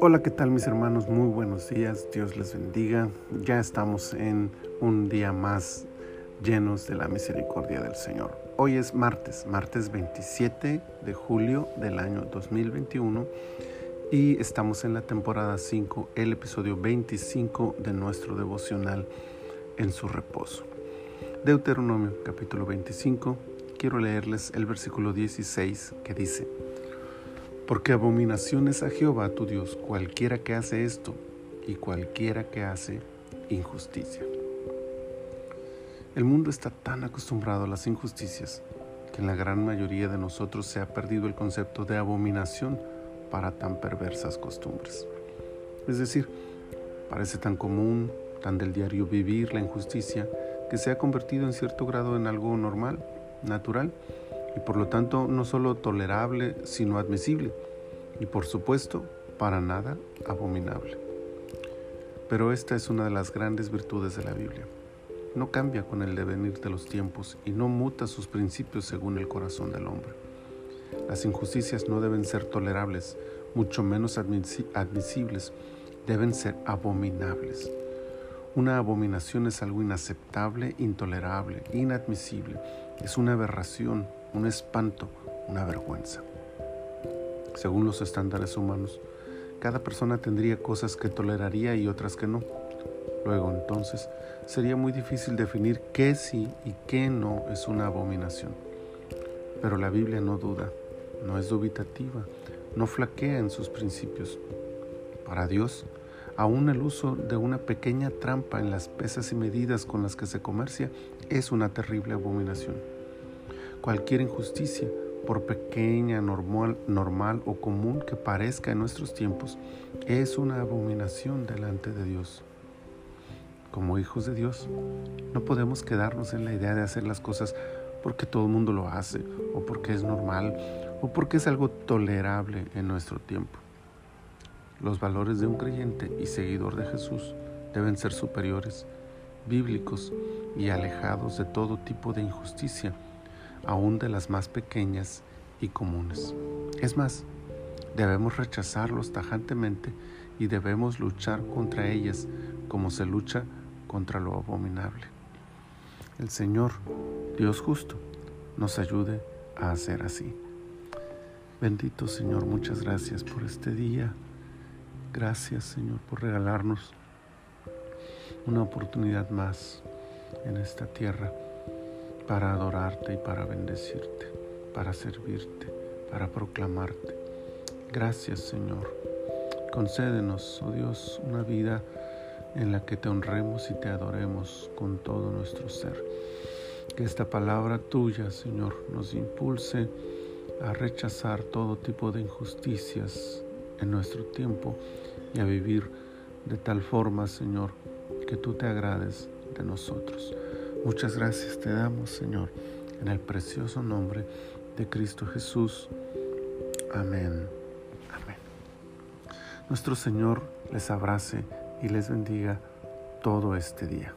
Hola, ¿qué tal mis hermanos? Muy buenos días, Dios les bendiga. Ya estamos en un día más llenos de la misericordia del Señor. Hoy es martes, martes 27 de julio del año 2021 y estamos en la temporada 5, el episodio 25 de nuestro devocional en su reposo. Deuteronomio capítulo 25, quiero leerles el versículo 16 que dice, porque abominación es a Jehová tu Dios cualquiera que hace esto y cualquiera que hace injusticia. El mundo está tan acostumbrado a las injusticias que en la gran mayoría de nosotros se ha perdido el concepto de abominación para tan perversas costumbres. Es decir, parece tan común, tan del diario vivir la injusticia, que se ha convertido en cierto grado en algo normal, natural, y por lo tanto no solo tolerable, sino admisible, y por supuesto, para nada abominable. Pero esta es una de las grandes virtudes de la Biblia. No cambia con el devenir de los tiempos y no muta sus principios según el corazón del hombre. Las injusticias no deben ser tolerables, mucho menos admisibles, deben ser abominables. Una abominación es algo inaceptable, intolerable, inadmisible. Es una aberración, un espanto, una vergüenza. Según los estándares humanos, cada persona tendría cosas que toleraría y otras que no. Luego entonces sería muy difícil definir qué sí y qué no es una abominación. Pero la Biblia no duda, no es dubitativa, no flaquea en sus principios. Para Dios, aún el uso de una pequeña trampa en las pesas y medidas con las que se comercia es una terrible abominación. Cualquier injusticia, por pequeña, normal, normal o común que parezca en nuestros tiempos, es una abominación delante de Dios. Como hijos de Dios, no podemos quedarnos en la idea de hacer las cosas porque todo el mundo lo hace, o porque es normal, o porque es algo tolerable en nuestro tiempo. Los valores de un creyente y seguidor de Jesús deben ser superiores, bíblicos y alejados de todo tipo de injusticia, aún de las más pequeñas y comunes. Es más, debemos rechazarlos tajantemente y debemos luchar contra ellas como se lucha contra lo abominable. El Señor, Dios justo, nos ayude a hacer así. Bendito Señor, muchas gracias por este día. Gracias Señor por regalarnos una oportunidad más en esta tierra para adorarte y para bendecirte, para servirte, para proclamarte. Gracias Señor. Concédenos, oh Dios, una vida en la que te honremos y te adoremos con todo nuestro ser. Que esta palabra tuya, Señor, nos impulse a rechazar todo tipo de injusticias en nuestro tiempo y a vivir de tal forma, Señor, que tú te agrades de nosotros. Muchas gracias te damos, Señor, en el precioso nombre de Cristo Jesús. Amén. Amén. Nuestro Señor les abrace y les bendiga todo este día.